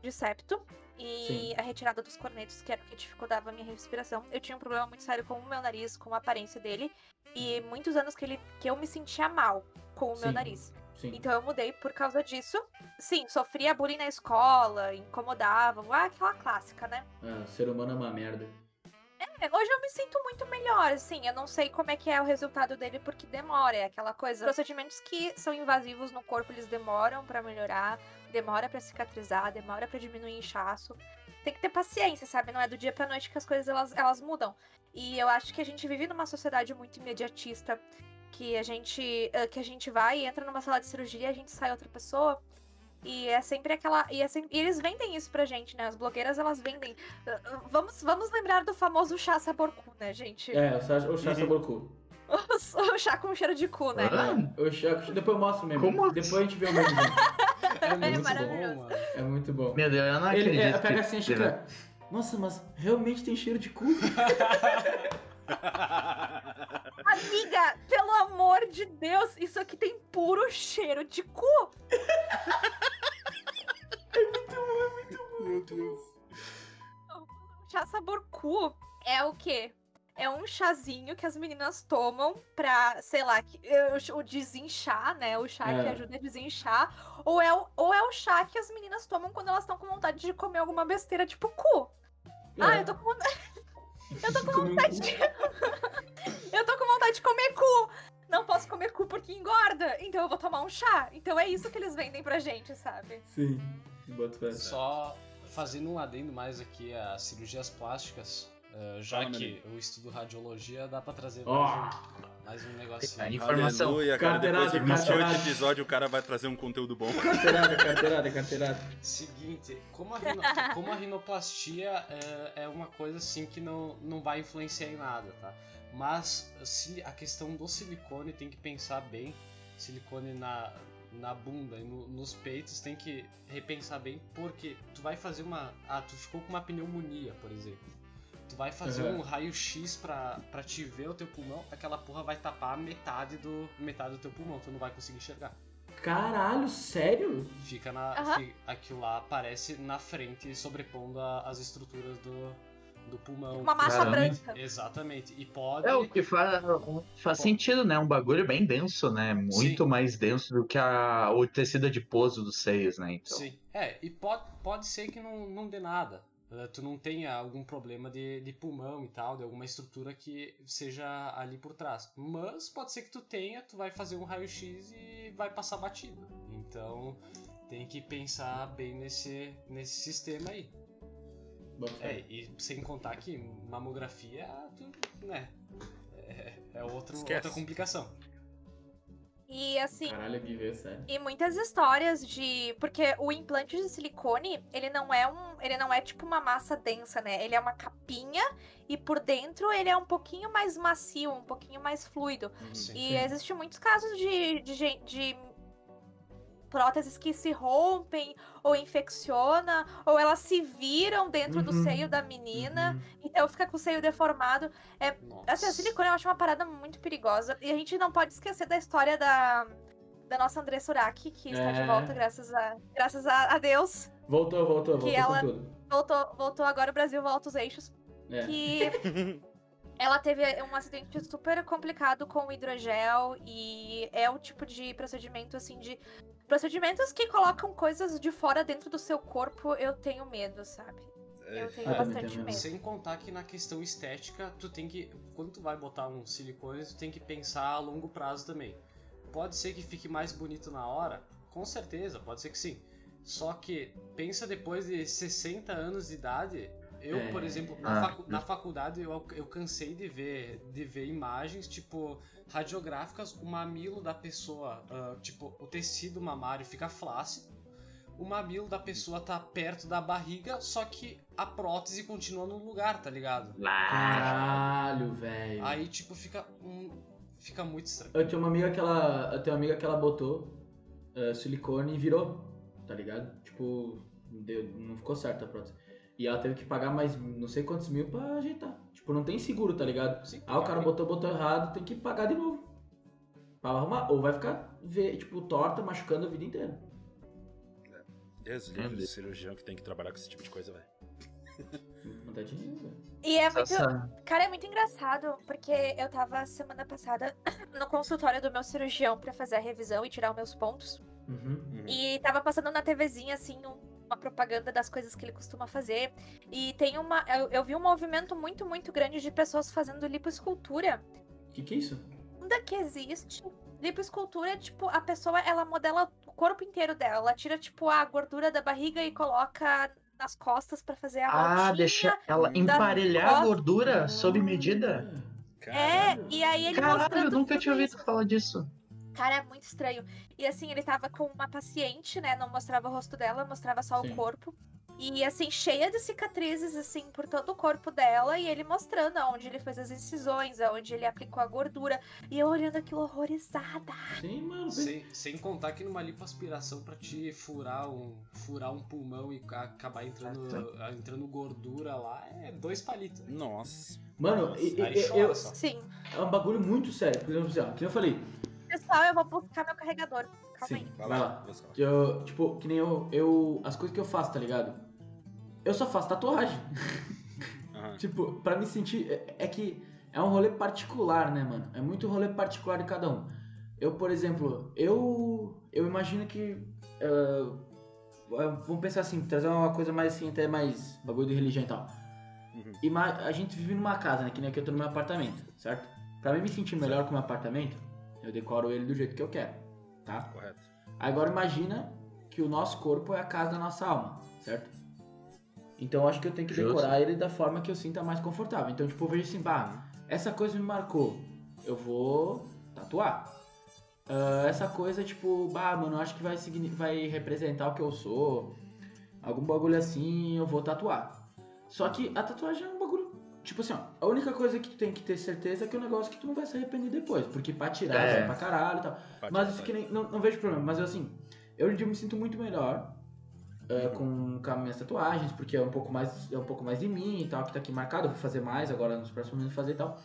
de septo. E Sim. a retirada dos cornetos, que era o que dificultava a minha respiração. Eu tinha um problema muito sério com o meu nariz, com a aparência dele. E muitos anos que, ele, que eu me sentia mal com o meu Sim. nariz. Sim. Então eu mudei por causa disso. Sim, sofria bullying na escola, incomodavam, ah, aquela clássica, né? Ah, ser humano é uma merda. É, hoje eu me sinto muito melhor, assim, eu não sei como é que é o resultado dele porque demora, é aquela coisa. Procedimentos que são invasivos no corpo, eles demoram pra melhorar, demora pra cicatrizar, demora pra diminuir inchaço. Tem que ter paciência, sabe? Não é do dia pra noite que as coisas elas, elas mudam. E eu acho que a gente vive numa sociedade muito imediatista, que a gente que a gente vai e entra numa sala de cirurgia, e a gente sai outra pessoa. E é sempre aquela. E, é sempre- e eles vendem isso pra gente, né? As blogueiras elas vendem. Vamos, vamos lembrar do famoso chá sabor cu, né, gente? É, o chá, o chá sabor cu. O chá com cheiro de cu, né? Ah, O chá, depois eu mostro mesmo. Como Depois a gente vê o meme. É muito maravilhoso. bom. É muito bom. Meu Deus, eu não Ele acredito. é, pega assim a xícara. Nossa, mas realmente tem cheiro de cu? Amiga, pelo amor de Deus, isso aqui tem puro cheiro de cu. Meu Deus. Chá sabor cu é o quê? É um chazinho que as meninas tomam pra, sei lá, que- o, desinchar, né? O chá que É. ajuda a desinchar. Ou é, o, ou é o chá que as meninas tomam quando elas estão com vontade de comer alguma besteira, tipo cu. Ah, É. eu tô com vontade. Eu tô com vontade de... eu tô com vontade de comer cu. Não posso comer cu porque engorda. Então eu vou tomar um chá. Então é isso que eles vendem pra gente, sabe? Sim. Fé. Só fazendo um adendo mais aqui a cirurgias plásticas, eh, já Fala, que eu estudo radiologia, dá pra trazer Ó. mais um, Mais um A negocinho. informação. Aleluia, cara. Depois de Carteirada, 28 carteirada. episódios, o cara vai trazer um conteúdo bom. Carteirada, carteirada, carteirada. Seguinte, como a, rino- como a rinoplastia é, é uma coisa assim que não, não vai influenciar em nada, tá? Mas se a questão do silicone tem que pensar bem, silicone na, na bunda e no- nos peitos tem que repensar bem, porque tu vai fazer uma. Ah, tu ficou com uma pneumonia, por exemplo. Tu vai fazer Uhum. um raio-x pra, pra te ver o teu pulmão, aquela porra vai tapar metade do, metade do teu pulmão, tu não vai conseguir enxergar. Caralho, sério? Fica na. Aham. fi- aquilo lá aparece na frente, sobrepondo a- as estruturas do, do pulmão. Uma massa Caramba. branca. Exatamente. E pode. É o que faz, faz sentido, né? Um bagulho bem denso, né? Muito Sim. mais denso do que a, o tecido adiposo dos seios, né? Então, Sim. É, e pode, pode ser que não, não dê nada. Eh, tu não tenha algum problema de, de pulmão e tal, de alguma estrutura que seja ali por trás. Mas pode ser que tu tenha, tu vai fazer um raio-x e vai passar batido. Então tem que pensar bem nesse, nesse sistema aí. É, e sem contar que mamografia, tu, né? É, é outro, outra complicação. E assim, Caralho, que veio, sério. E muitas histórias de. Porque o implante de silicone, ele não é um. Ele não é tipo uma massa densa, né? Ele é uma capinha e por dentro ele é um pouquinho mais macio, um pouquinho mais fluido. Sim. E existem muitos casos de, de, de próteses que se rompem ou infecciona, ou elas se viram dentro do Uhum. seio da menina, Uhum. então fica com o seio deformado. Nossa. Assim, a silicone eu acho uma parada muito perigosa. E a gente não pode esquecer da história da, da nossa André Suraki, que está de É. volta, graças a, graças a, a Deus. Voltou, voltou, Que voltou ela-. Voltou, voltou agora, o Brasil volta aos eixos. É. Que ela teve um acidente super complicado com o hidrogel. E é o tipo de procedimento, assim, de. Procedimentos que colocam coisas de fora dentro do seu corpo, eu tenho medo, sabe? Eu tenho também bastante medo. Sem contar que na questão estética, tu tem que. Quando tu vai botar um silicone, tu tem que pensar a longo prazo também. Pode ser que fique mais bonito na hora? Com certeza, pode ser que sim. Só que pensa depois de 60 anos de idade. Eu, É. por exemplo, na, Ah, facu- na faculdade eu, eu cansei de ver, de ver imagens, tipo, radiográficas, o mamilo da pessoa, ah, tipo, o tecido mamário fica flácido, o mamilo da pessoa tá perto da barriga, só que a prótese continua no lugar, tá ligado? Caralho, velho. Aí, tipo, fica um, fica muito estranho. Eu tenho uma amiga que ela. Eu tenho uma amiga que ela botou eh, silicone e virou, tá ligado? Tipo, deu, não ficou certo a prótese. E ela teve que pagar mais não sei quantos mil pra ajeitar. Tipo, não tem seguro, tá ligado? Sim, Ah, o cara botou, botou errado, tem que pagar de novo. Pra arrumar. Ou vai ficar, tipo, torta, machucando a vida inteira. Deus livre do cirurgião que tem que trabalhar com esse tipo de coisa, velho. Velho. E é muito. Cara, é muito engraçado, porque eu tava semana passada no consultório do meu cirurgião pra fazer a revisão e tirar os meus pontos. Uhum. E tava passando na TVzinha, assim, um- uma propaganda das coisas que ele costuma fazer. E tem uma. Eu, eu vi um movimento muito, muito grande de pessoas fazendo lipoescultura. Que que é isso? Ainda que existe. Lipoescultura é tipo, a pessoa ela modela o corpo inteiro dela. Ela tira, tipo, a gordura da barriga e coloca nas costas pra fazer a Ah, voltinha. deixa ela emparelhar a gordura sob medida? É, e aí ele Caralho, eu nunca tinha ouvido isso. falar disso. Cara, é muito estranho. E assim, ele tava com uma paciente, né? Não mostrava o rosto dela, mostrava só Sim. o corpo. E assim, cheia de cicatrizes, assim, por todo o corpo dela. E ele mostrando aonde ele fez as incisões, aonde ele aplicou a gordura. E eu olhando aquilo horrorizada. Sim, mano. Sem, sem contar que numa lipoaspiração pra te furar um, furar um pulmão e ca- acabar entrando, ah, entrando gordura lá é dois palitos. Nossa. Mano, e- e- e- eu, só. Sim. é um bagulho muito sério. Por exemplo, assim, ó, que eu falei. Pessoal, eu vou buscar meu carregador. Calma Sim, aí. Vai lá. Que eu, tipo, que nem eu, eu. As coisas que eu faço, tá ligado? Eu só faço tatuagem. Aham. Tipo, pra me sentir. É, é que é um rolê particular, né, mano? É muito rolê particular de cada um. Eu, por exemplo, eu. Eu imagino que. ah, vamos pensar assim, trazer uma coisa mais assim, até mais bagulho de religião e tal. Uhum. Ima- a gente vive numa casa, né? Que nem aqui eu tô no meu apartamento, certo? Pra mim me sentir melhor com o meu apartamento, eu decoro ele do jeito que eu quero, tá? Correto. Agora imagina que o nosso corpo é a casa da nossa alma, certo? Então eu acho que eu tenho que Justo. decorar ele da forma que eu sinta mais confortável. Então, tipo, eu vejo assim, bah, essa coisa me marcou. eu vou tatuar. Ah, essa coisa, tipo, bah, mano, eu acho que vai, vai representar o que eu sou. Algum bagulho assim, eu vou tatuar. Só que a tatuagem é. Tipo assim, ó, a única coisa que tu tem que ter certeza é que é um negócio que tu não vai se arrepender depois. Porque pra tirar, É. vai pra caralho e tal. Bate, Mas isso que nem. Não, não vejo problema. Mas eu, assim, eu me sinto muito melhor é, com, com as minhas tatuagens, porque é um pouco mais é um pouco mais de mim e tal, que tá aqui marcado. Eu vou fazer mais agora nos próximos meses fazer e tal.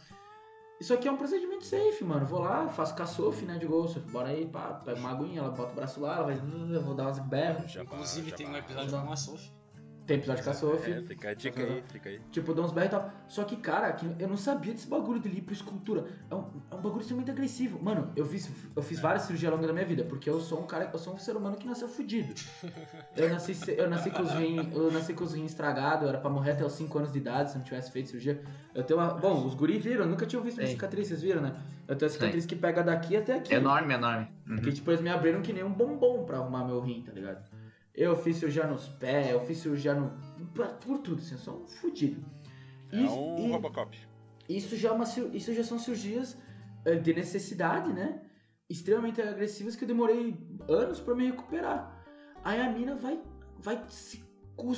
Isso aqui é um procedimento safe, mano. Vou lá, faço caçofe, né, de gosto. Bora aí, pá, pega uma aguinha, ela bota o braço lá, ela vai. Eu vou dar umas berras. Inclusive tem um episódio com a Sophie. Tem episódio de caçofe. É, fica a dica aí, fica aí. Tipo, eu dou uns berros e tal. Só que, cara, que eu não sabia desse bagulho de lipoescultura. É um, é um bagulho extremamente agressivo. Mano, eu fiz, eu fiz várias cirurgias ao longo da minha vida, porque eu sou um cara, eu sou um ser humano que nasceu fudido. Eu nasci, eu nasci com os rins, eu nasci com os rins estragados, eu era pra morrer até os 5 anos de idade se não tivesse feito cirurgia. Eu tenho uma. Bom, os guri viram, eu nunca tinha visto minha Sim. cicatriz, vocês viram, né? Eu tenho a cicatriz que pega daqui até aqui. Enorme, enorme. Uhum. Que tipo, eles me abriram que nem um bombom pra arrumar meu rim, tá ligado? Eu fiz cirurgia nos pés, eu fiz cirurgia no. por tudo, assim, eu sou um fudido. É Isso- um e- Robocop. isso já, é uma, isso já são cirurgias eh, de necessidade, né? Extremamente agressivas que eu demorei anos pra me recuperar. Aí a mina vai, vai se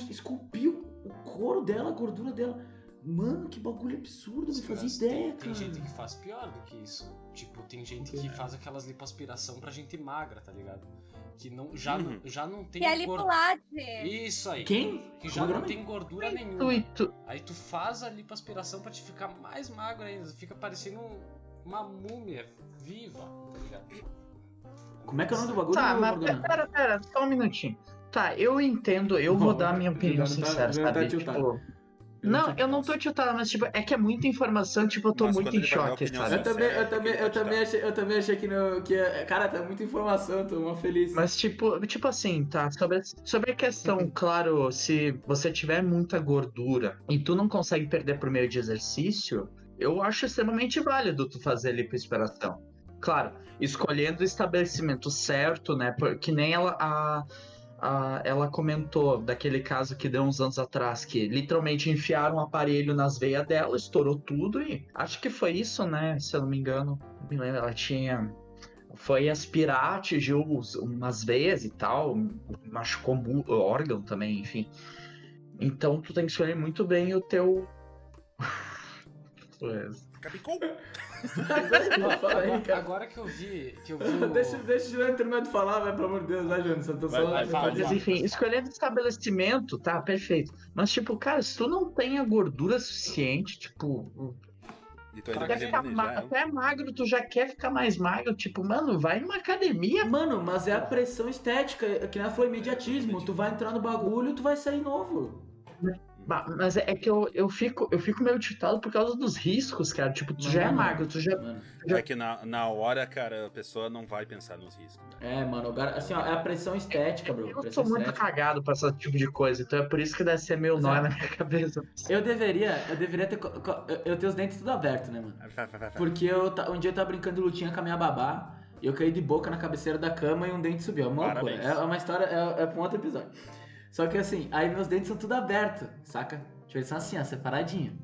esculpir o couro dela, a gordura dela. Mano, que bagulho absurdo, não fazia ideia, tem, tem cara. gente que faz pior do que isso. Tipo, tem gente que faz aquelas lipoaspiração pra gente magra, tá ligado? Que não, já, Uhum. não, já não tem Que é gor- lipolade. Isso aí. Quem? Que já Como é não nome? tem gordura nenhuma. Intuito. Aí tu faz a lipoaspiração pra te ficar mais magro ainda. Fica parecendo um- uma múmia viva, tá ligado? Como é que é o nome do bagulho, Tá, mas Morgana? pera, pera, só um minutinho. Tá, eu entendo, eu vou Bom, dar a minha opinião tá- sincera, tá sabe? tiltado. Tipo, não, eu não tô tiltado, mas tipo, é que é muita informação, tipo, eu tô Mas muito em choque, sabe? Eu também, eu também, porque eu também achei, eu também achei que, no, que é- cara, tá muita informação, tô uma feliz. Mas tipo, tipo assim, tá, sobre, sobre a questão, claro, se você tiver muita gordura e tu não consegue perder por meio de exercício, eu acho extremamente válido tu fazer lipoaspiração. Claro, escolhendo o estabelecimento certo, né, por- que nem ela, a, ela comentou daquele caso que deu uns anos atrás, que literalmente enfiaram um aparelho nas veias dela, estourou tudo e acho que foi isso, né, se eu não me engano, não me lembro, ela tinha foi aspirar, atingiu umas veias e tal, machucou mu- órgão também, enfim. Então tu tem que escolher muito bem o teu. Cara. Agora que eu vi. Que eu vi o- Deixa, deixa o Juliano terminar de falar, vai, pelo amor de Deus, vai, Juliano. Só tô Vai, só. vai, fala, Mas enfim, escolhendo estabelecimento, tá, perfeito. Mas, tipo, cara, se tu não tem a gordura suficiente, tipo, E tu tu ainda quer quer ficar ma- manejar ela. até magro, tu já quer ficar mais magro, tipo, mano, vai numa academia. Mano, mas é a pressão estética, é que nem ela falou, imediatismo. Tu vai entrar no bagulho, tu vai sair novo. Ba- Mas é é que eu, eu, fico, eu fico meio tiltado por causa dos riscos, cara. Tipo, tu Mas já é magro, tu já. Mano. Já- É que na, na hora, cara, a pessoa não vai pensar nos riscos. né? É, mano, gar- assim, ó, é a pressão estética, bro. Eu sou muito cagado pra esse tipo de coisa, então é por isso que deve ser meio nó Exato. na minha cabeça. Eu deveria, eu deveria ter. eu- tenho os dentes tudo abertos, né, mano? Vai, vai, vai, vai. Porque eu, um dia eu tava brincando de lutinha com a minha babá. E eu caí de boca na cabeceira da cama e um dente subiu. É uma. É uma história, é, é pra um outro episódio. Só que assim, aí meus dentes são tudo abertos, saca? Tipo, eles são assim, ó, separadinho.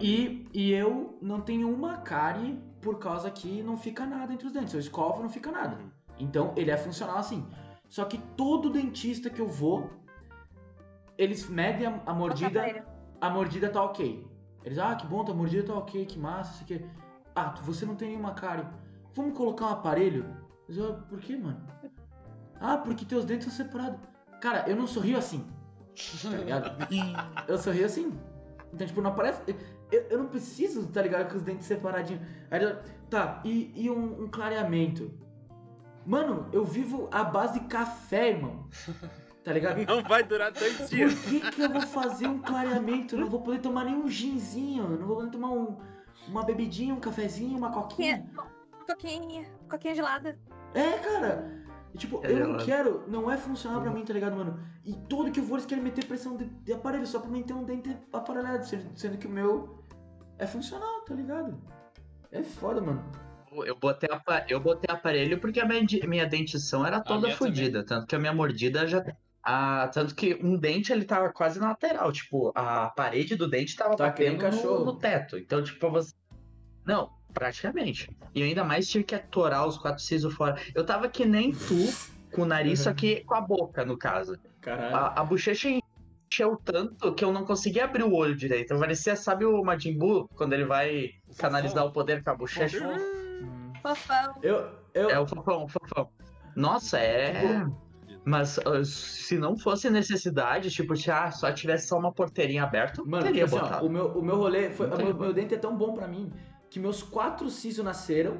E, e eu não tenho uma cárie por causa que não fica nada entre os dentes. Eu escovo, não fica nada. Uhum. Então ele é funcional assim. Só que todo dentista que eu vou, eles medem a, a mordida. A mordida tá ok. Eles, ah, que bom, tua mordida tá ok, que massa, isso aqui. Ah, você não tem nenhuma cárie. Vamos colocar um aparelho? Eu, "Ah, por que, mano? Ah, porque teus dentes são separados. Cara, eu não sorrio assim, tá ligado? eu sorrio assim. Então, tipo, não aparece. Eu, eu não preciso, tá ligado? Com os dentes separadinhos. Aí, tá, e, e um, um clareamento? Mano, eu vivo à base de café, irmão. Tá ligado? Não vai durar dois Por dias. que, que eu vou fazer um clareamento? Eu não vou poder tomar nenhum ginzinho. Eu não vou poder tomar um, uma bebidinha, um cafezinho, uma coquinha. Coquinha, coquinha gelada. É, cara. E, tipo, É eu não quero. Não é funcional pra mim, tá ligado, mano? E todo que eu vou, eles querem meter pressão de, de aparelho só pra mim ter um dente aparelhado. Sendo, sendo que o meu é funcional, tá ligado? É foda, mano. Eu botei, eu botei aparelho porque a minha, minha dentição era toda fodida. Tanto que a minha mordida já. Ah, tanto que um dente ele tava quase na lateral. Tipo, a parede do dente tava Tá batendo no, cachorro. no teto. Então, tipo, você. Não, praticamente. E eu ainda mais tive que atorar os quatro sisos fora. Eu tava que nem tu, com o nariz, só que com a boca, no caso. Caralho. A, a bochecha encheu tanto que eu não conseguia abrir o olho direito. Parecia, sabe o Majin Buu, quando ele vai canalizar o poder com a bochecha? Hum. Fofão. Eu, eu, É o fofão, o fofão. Nossa, é. Mas uh, se não fosse necessidade, tipo, se ah, só tivesse só uma porteirinha aberta, eu Mano, teria tipo assim, ó, botado. o, meu, o meu rolê foi. O meu, meu dente é tão bom pra mim que meus quatro sisos nasceram.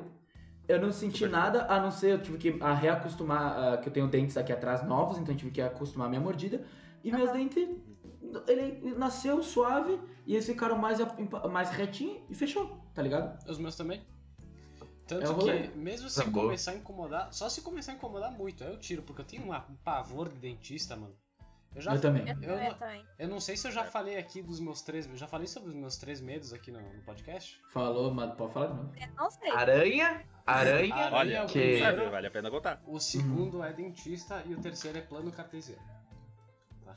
Eu não senti Super nada, a não ser eu tive que a reacostumar, ah, que eu tenho dentes aqui atrás novos, então eu tive que acostumar a minha mordida. E meus dentes, ele nasceu suave e eles ficaram mais, mais retinhos e fechou, tá ligado? Os meus também. Tanto É o rolê. que, mesmo se Tá começar a incomodar, só se começar a incomodar muito, aí eu tiro, porque eu tenho um pavor de dentista, mano. Eu já Eu também. Eu, Eu eu não- também. Eu não sei se eu já falei aqui dos meus três. Eu já falei sobre os meus três medos aqui no, no podcast. Falou, mas pode falar de novo. Eu não sei. Aranha, aranha, Aranha Olha, é o que- primeiro, vale a pena contar. o segundo é dentista e o terceiro é plano cartesiano.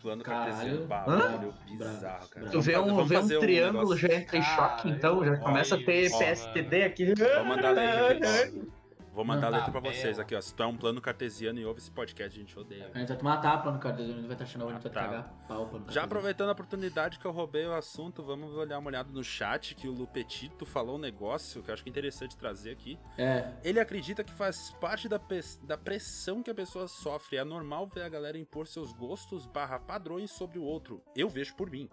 Plano Caralho. cartesiano, Hã? bagulho bizarro, cara. tu vê Vamos um, vê vamos um triângulo negócio. já entra em choque, então já começa a ter Ó, PSTD aqui. Vou mandar ó. Vou mandar a Tá letra pra vocês aqui, ó. Se tu é um plano cartesiano e ouve esse podcast, a gente odeia. A gente vai tomar uma tapa no cara, a gente vai estar achando, a gente vai Tá. cagar pau pra Já aproveitando a oportunidade que eu roubei o assunto, vamos olhar uma olhada no chat que o Lupetito falou um negócio que eu acho que é interessante trazer aqui. É, Ele acredita que faz parte da, da pressão que a pessoa sofre. É normal ver a galera impor seus gostos barra padrões sobre o outro. Eu vejo por mim.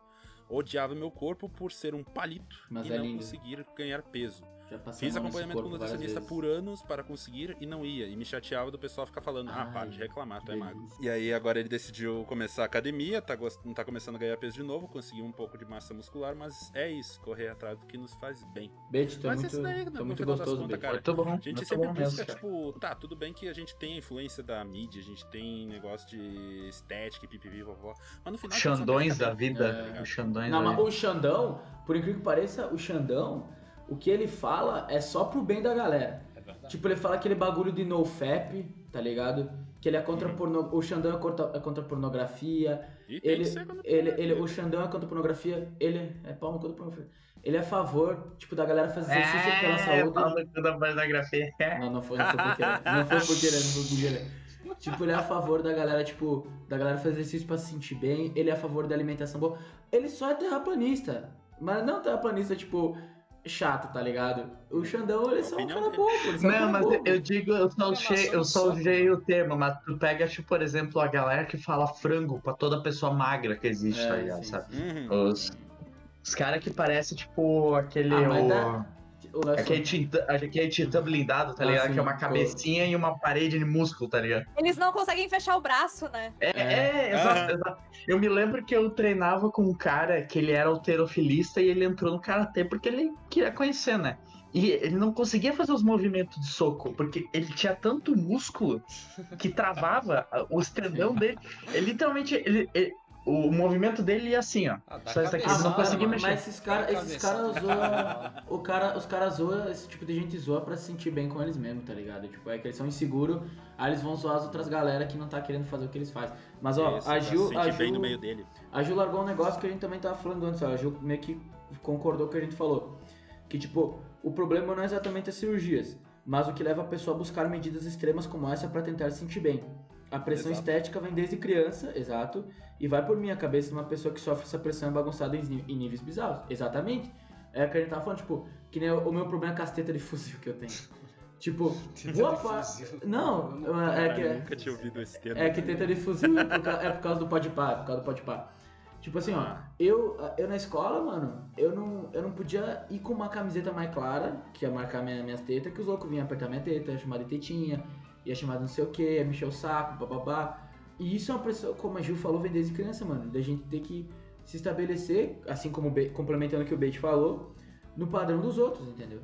Odiava meu corpo por ser um palito Mas e é não lindo. conseguir ganhar peso. Já passei Fiz acompanhamento com nutricionista por anos para conseguir e não ia. E me chateava do pessoal ficar falando, ah, para de reclamar, tu é magro. E aí agora ele decidiu começar a academia, tá, gost- tá começando a ganhar peso de novo, conseguiu um pouco de massa muscular, mas é isso, correr atrás do que nos faz bem. Tu é Mas muito, isso daí, tu é no muito final das gostoso, contas, Beit. cara, bom, A gente muito sempre bom busca, mesmo, cara. tipo, tá, tudo bem que a gente tem a influência da mídia, a gente tem negócio de estética, pipipi, vovó, mas no final... Xandões quer da vida. tá ligado? Os Xandões Não, da mas vida. o Xandão, por incrível que pareça, o Xandão, o que ele fala é só pro bem da galera. É. Tipo, ele fala aquele bagulho de nofap, tá ligado? Que ele é contra Uhum. porno... O Xandão é contra, é contra pornografia. E tem Ele, que ser quando- ele, ele, o Xandão é contra pornografia. Ele é cu da pornografia. Ele é a favor, tipo, da galera fazer exercício pela É, saúde. pau no cu da pornografia. Não, não foi, não foi por querer. Não foi por querer, não foi por querer. Tipo, ele é a favor da galera, tipo, da galera fazer exercício pra se sentir bem. Ele é a favor da alimentação boa. Ele só é terraplanista. Mas não terraplanista, tipo, chato, tá ligado? O Xandão, ele é só um Opinião cara dele. bobo. Ele é só um Não, cara mas bobo. eu digo, eu só usei, eu só usei o termo, mas tu pega, tipo, por exemplo, a galera que fala frango pra toda pessoa magra que existe, É, tá ligado? sim, sabe? Uhum. Os, os caras que parecem, tipo, aquele. Ah, mas o- dá- O lance- Aquele titã, aquele titã blindado, tá Ah, ligado? que é uma pô. cabecinha e uma parede de músculo, tá ligado? Eles não conseguem fechar o braço, né? É, É. é, exato, Ah. exato. Eu me lembro que eu treinava com um cara que ele era alterofilista e ele entrou no karatê porque ele queria conhecer, né? E ele não conseguia fazer os movimentos de soco, porque ele tinha tanto músculo que travava os tendão dele. Ele literalmente. Ele, ele- o movimento dele ia assim, ó. Ah, Só isso aqui, Ah, não mano, conseguia mas mexer. esses caras esses caras zoam. O cara, os caras zoam, esse tipo de gente zoa pra se sentir bem com eles mesmos, tá ligado? Tipo, é que eles são inseguros, aí eles vão zoar as outras galera que não tá querendo fazer o que eles fazem. Mas ó, Isso, a Gil. se A sentir bem Gil, no meio dele. a Gil largou um negócio que a gente também tava falando antes, ó. A Gil meio que concordou com o que a gente falou. Que, tipo, o problema não é exatamente as cirurgias, mas o que leva a pessoa a buscar medidas extremas como essa pra tentar se sentir bem. A pressão Exato. estética vem desde criança, exato, e vai por minha cabeça de uma pessoa que sofre essa pressão é bagunçada em, em níveis bizarros. Exatamente. É o que a gente tava falando, tipo, que nem o, o meu problema é a casteta de fuzil que eu tenho. Tipo, boa parte. Não, é Caralho, que. eu nunca tinha ouvido esse termo. É que teta de fuzil é por, ca- é por causa do podpar, é por causa do podpar. Tipo assim, ó, eu, eu na escola, mano, eu não, eu não podia ir com uma camiseta mais clara, que ia marcar minha, minhas tetas, que os loucos vinham apertar minha teta, ia chamar de tetinha, ia chamar de não sei o que, ia me encher o saco, bababá. E isso é uma pressão, como a Gil falou, vem desde criança, mano, da gente ter que se estabelecer, assim como complementando o que o Beit falou, no padrão dos outros, entendeu?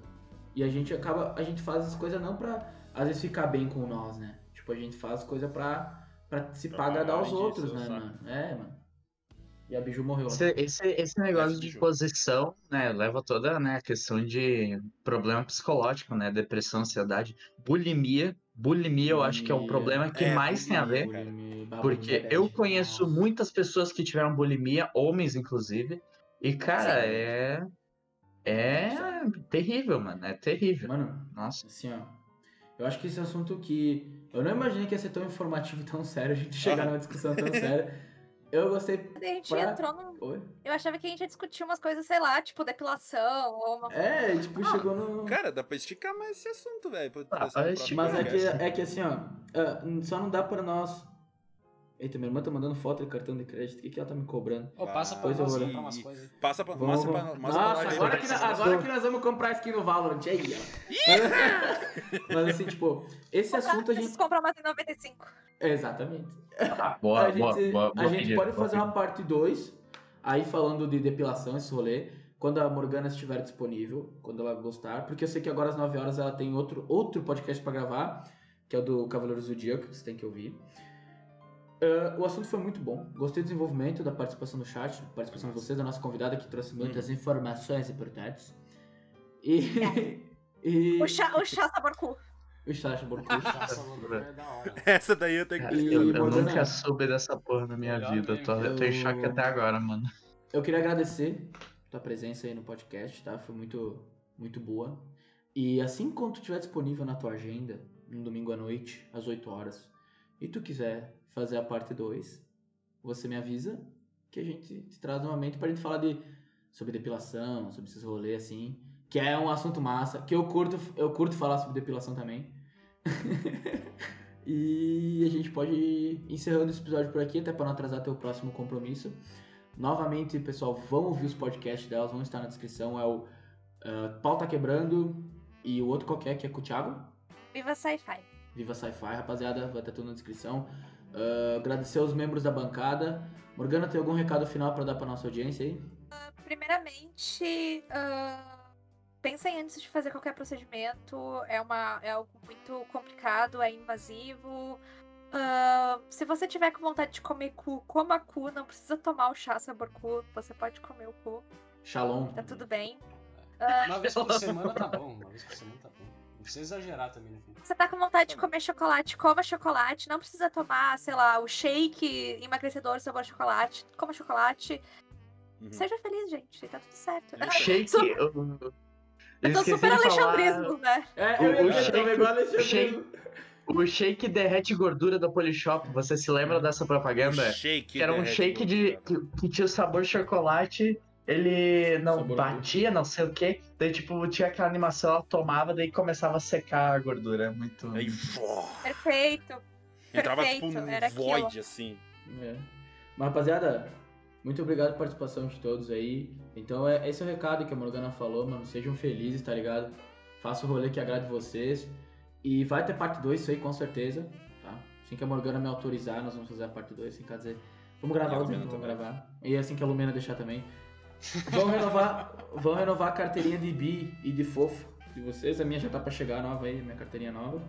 E a gente acaba, a gente faz as coisas não pra, às vezes, ficar bem com nós, né? Tipo, a gente faz coisa pra, pra se Pra pra agradar os pagar outros, né, mano? É, mano. E a Biju morreu. Esse, esse, esse negócio de posição, né, leva toda né, a questão de problema psicológico, né, depressão, ansiedade, bulimia. Bulimia eu acho que é o Bulimia. problema que É, mais tem a ver, bulimia, porque eu conheço muitas pessoas que tiveram bulimia, homens inclusive, e cara, Sim. é É terrível, mano. É terrível. Mano, Nossa. assim, ó. Eu acho que esse assunto que. Eu não imaginei que ia ser tão informativo tão sério, a gente chegar numa discussão tão séria. Eu gostei. A gente Pra- entrou num. Oi? Eu achava que a gente ia discutir umas coisas, sei lá, tipo depilação ou uma É, tipo, chegou no. Cara, dá pra esticar mais esse assunto, velho. Ah, esticar. Mas é que, é que assim, ó. ah, só não dá pra nós. Eita, minha irmã tá mandando foto de cartão de crédito. O que, que ela tá me cobrando? Ô, passa pra Pois eu nós olhar. umas coisas. Passa pra, Vamos- pra, mostra pra Nossa, nós. agora que, agora que nós vamos comprar skin no Valorant. Aí, ó. Mas assim, tipo, esse assunto a gente. Preciso comprar umas em 95. Exatamente. Ah, boa, a gente, boa, boa, a boa gente pedida, pode boa fazer uma parte 2, aí falando de depilação, esse rolê, quando a Morgana estiver disponível, quando ela gostar, porque eu sei que agora às 9 horas ela tem outro, outro podcast pra gravar, que é o do Cavaleiro do Zodíaco, que você tem que ouvir. Ah, o assunto foi muito bom, gostei do desenvolvimento, da participação do chat, da participação de vocês, da nossa convidada que trouxe muitas informações importantes. E. e O chá, o chá sabor cu. o chat Borku. Nossa, mano, é da hora. Essa daí eu tenho que Cara, E eu, eu nunca soube dessa porra na minha Melhor vida. Eu tô, eu tô em choque até agora, mano. Eu queria agradecer tua presença aí no podcast, tá? Foi muito, muito boa. E assim quando tu estiver disponível na tua agenda, no domingo à noite, às 8 horas, e tu quiser fazer a parte 2, você me avisa que a gente te traz novamente pra gente falar de sobre depilação, sobre esses rolês assim, que é um assunto massa, que eu curto, eu curto falar sobre depilação também. e a gente pode ir encerrando esse episódio por aqui, até para não atrasar teu próximo compromisso. Novamente, pessoal, vão ouvir os podcasts delas, vão estar na descrição. É o uh, Pau Tá Quebrando e o outro qualquer, que é com o Thiago. Viva Sci-Fi. Viva Sci-Fi, rapaziada, vai estar tudo na descrição. Uh, agradecer aos membros da bancada. Morgana, tem algum recado final para dar para nossa audiência aí? Primeiramente, ah, pensem antes de fazer qualquer procedimento. É, uma, é algo muito complicado, é invasivo. Ah, se você tiver com vontade de comer cu, coma cu. Não precisa tomar o chá sabor cu. Você pode comer o cu. Shalom. Tá tudo bem. Uma vez por semana tá bom, uma vez por semana tá bom. Não precisa exagerar também, né? Você tá com vontade de comer chocolate, coma chocolate. Não precisa tomar, sei lá, o shake emagrecedor sabor chocolate. Coma chocolate. Uhum. Seja feliz, gente. Tá tudo certo. Isso. Shake. Su- Eu, Eu tô super de falar- alexandrismo, né? É, O- eu o ia dizer shake- igual o Alexandre. shake- O shake derrete gordura da Polishop. Você se lembra dessa propaganda? Shake. Que era um shake de que, que tinha o sabor chocolate. Ele não Sabor batia, não sei o que. Daí, tipo, tinha aquela animação, ela tomava, daí começava a secar a gordura. Muito. Aí, Perfeito. entrava Perfeito, tipo num era aquilo. void, assim. É. Mas, rapaziada, muito obrigado pela participação de todos aí. Então, é, esse é o recado que a Morgana falou, mano. Sejam felizes, tá ligado? Faça o rolê que agrade vocês. E vai ter parte 2, isso aí, com certeza. Tá? Assim que a Morgana me autorizar, nós vamos fazer a parte 2. Assim, quer dizer, vamos gravar, Lumena vamos gravar. E assim que a Lumena deixar também. Vão renovar, vão renovar a carteirinha de bi e de fofo de vocês. A minha já tá pra chegar nova aí, minha carteirinha nova.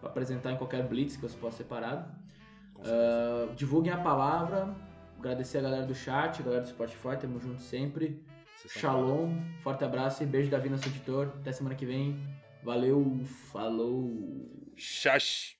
Pra apresentar em qualquer blitz que você possa separado. Uh, divulguem a palavra. Agradecer a galera do chat, a galera do Spotify, tamo junto sempre. Shalom, forte abraço e beijo da Vida, nosso editor. Até semana que vem. Valeu, falou. Xax.